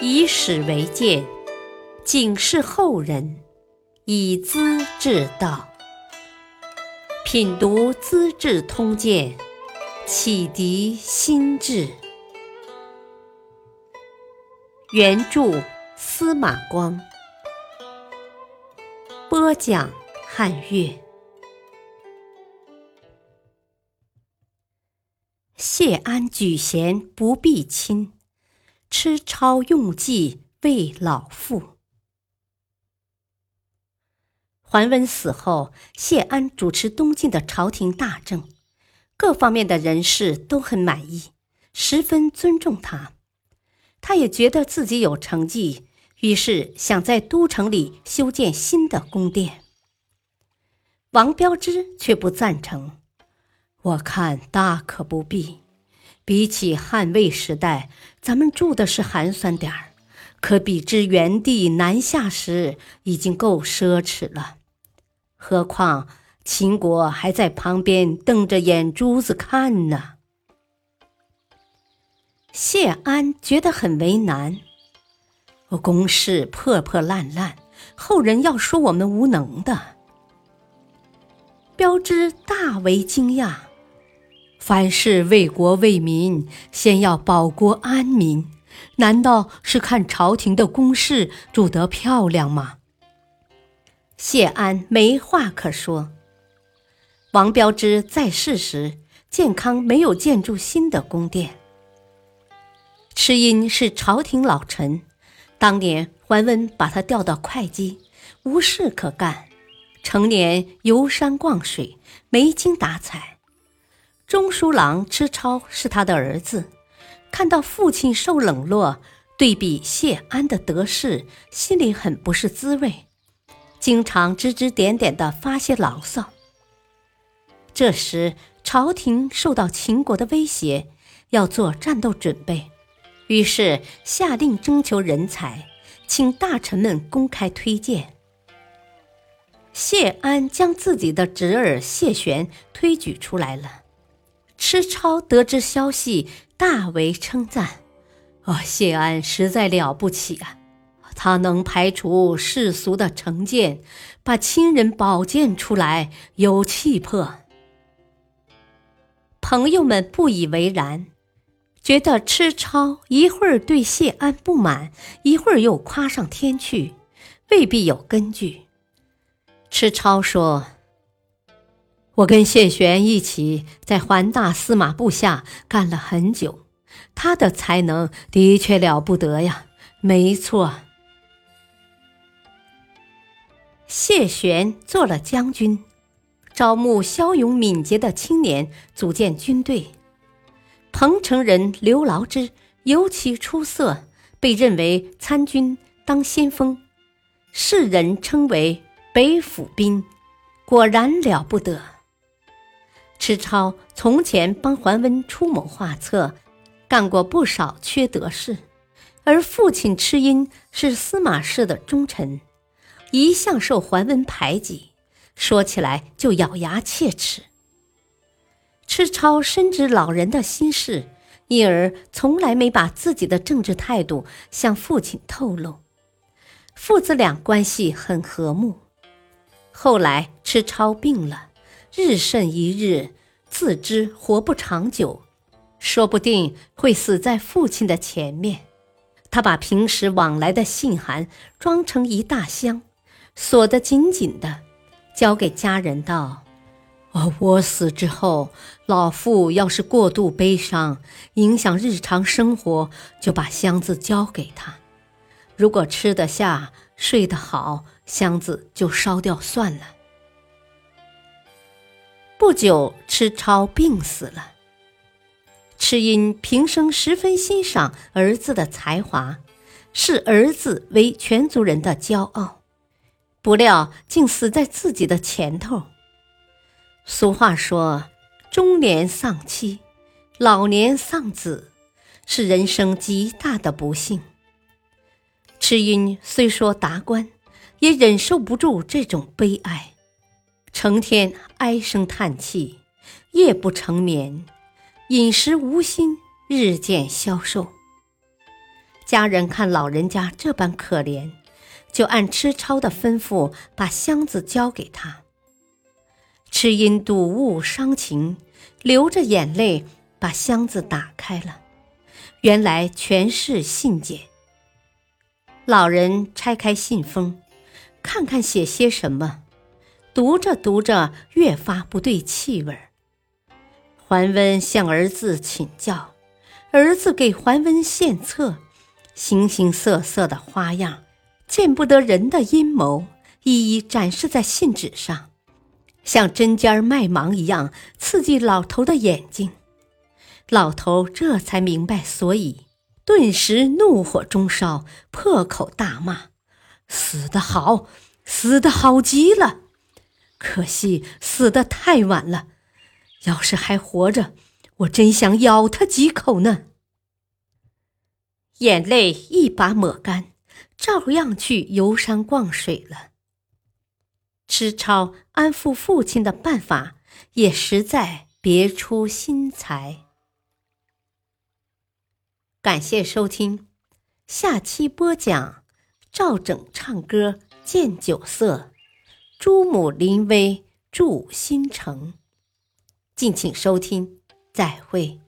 以史为鉴，警示后人，以资治道。品读《资治通鉴》，启迪心智。原著司马光，播讲汉乐。谢安举贤不避亲，吃超用计为老父。桓温死后，谢安主持东晋的朝廷大政，各方面的人士都很满意，十分尊重他。他也觉得自己有成绩，于是想在都城里修建新的宫殿。王彪之却不赞成，我看大可不必。比起汉魏时代，咱们住的是寒酸点儿，可比之元帝南下时已经够奢侈了。何况秦国还在旁边瞪着眼珠子看呢。谢安觉得很为难，我宫室破破烂烂，后人要说我们无能的。标之大为惊讶，凡事为国为民，先要保国安民，难道是看朝廷的宫室住得漂亮吗？谢安没话可说。王标之在世时，健康没有建筑新的宫殿。池因是朝廷老臣，当年桓温把他调到会稽，无事可干，成年游山逛水，没精打采。中书郎支超是他的儿子，看到父亲受冷落，对比谢安的得势，心里很不是滋味，经常指指点点的发些牢骚。这时朝廷受到秦国的威胁，要做战斗准备。于是下令征求人才，请大臣们公开推荐。谢安将自己的侄儿谢玄推举出来了。池超得知消息，大为称赞：“哦，谢安实在了不起啊！他能排除世俗的成见，把亲人保荐出来，有气魄。”朋友们不以为然。觉得吃超一会儿对谢安不满，一会儿又夸上天去，未必有根据。吃超说：“我跟谢玄一起在桓大司马部下干了很久，他的才能的确了不得呀。”没错，谢玄做了将军，招募骁勇敏捷的青年组建军队。彭城人刘牢之尤其出色，被认为参军当先锋，世人称为北府兵，果然了不得。池超从前帮桓温出谋划策，干过不少缺德事，而父亲池因是司马氏的忠臣，一向受桓温排挤，说起来就咬牙切齿。池超深知老人的心事，因而从来没把自己的政治态度向父亲透露。父子俩关系很和睦。后来池超病了，日甚一日，自知活不长久，说不定会死在父亲的前面。他把平时往来的信函装成一大箱，锁得紧紧的，交给家人道。哦，我死之后，老父要是过度悲伤，影响日常生活，就把箱子交给他。如果吃得下、睡得好，箱子就烧掉算了。不久，池超病死了。池因平生十分欣赏儿子的才华，视儿子为全族人的骄傲，不料竟死在自己的前头。俗话说：“中年丧妻，老年丧子，是人生极大的不幸。”池因虽说达官，也忍受不住这种悲哀，成天唉声叹气，夜不成眠，饮食无心，日渐消瘦。家人看老人家这般可怜，就按吃超的吩咐，把箱子交给他。吃因睹物伤情，流着眼泪把箱子打开了，原来全是信件。老人拆开信封，看看写些什么，读着读着越发不对气味儿。桓温向儿子请教，儿子给桓温献策。形形色色的花样，见不得人的阴谋，一一展示在信纸上，像针尖麦芒一样刺激老头的眼睛。老头这才明白所以，顿时怒火中烧，破口大骂：“死得好，死得好极了！可惜死得太晚了，要是还活着，我真想咬他几口呢。”眼泪一把抹干，照样去游山逛水了。吃超安抚父亲的办法也实在别出心裁。感谢收听，下期播讲赵整唱歌见酒色，朱母临危铸新城。敬请收听，再会。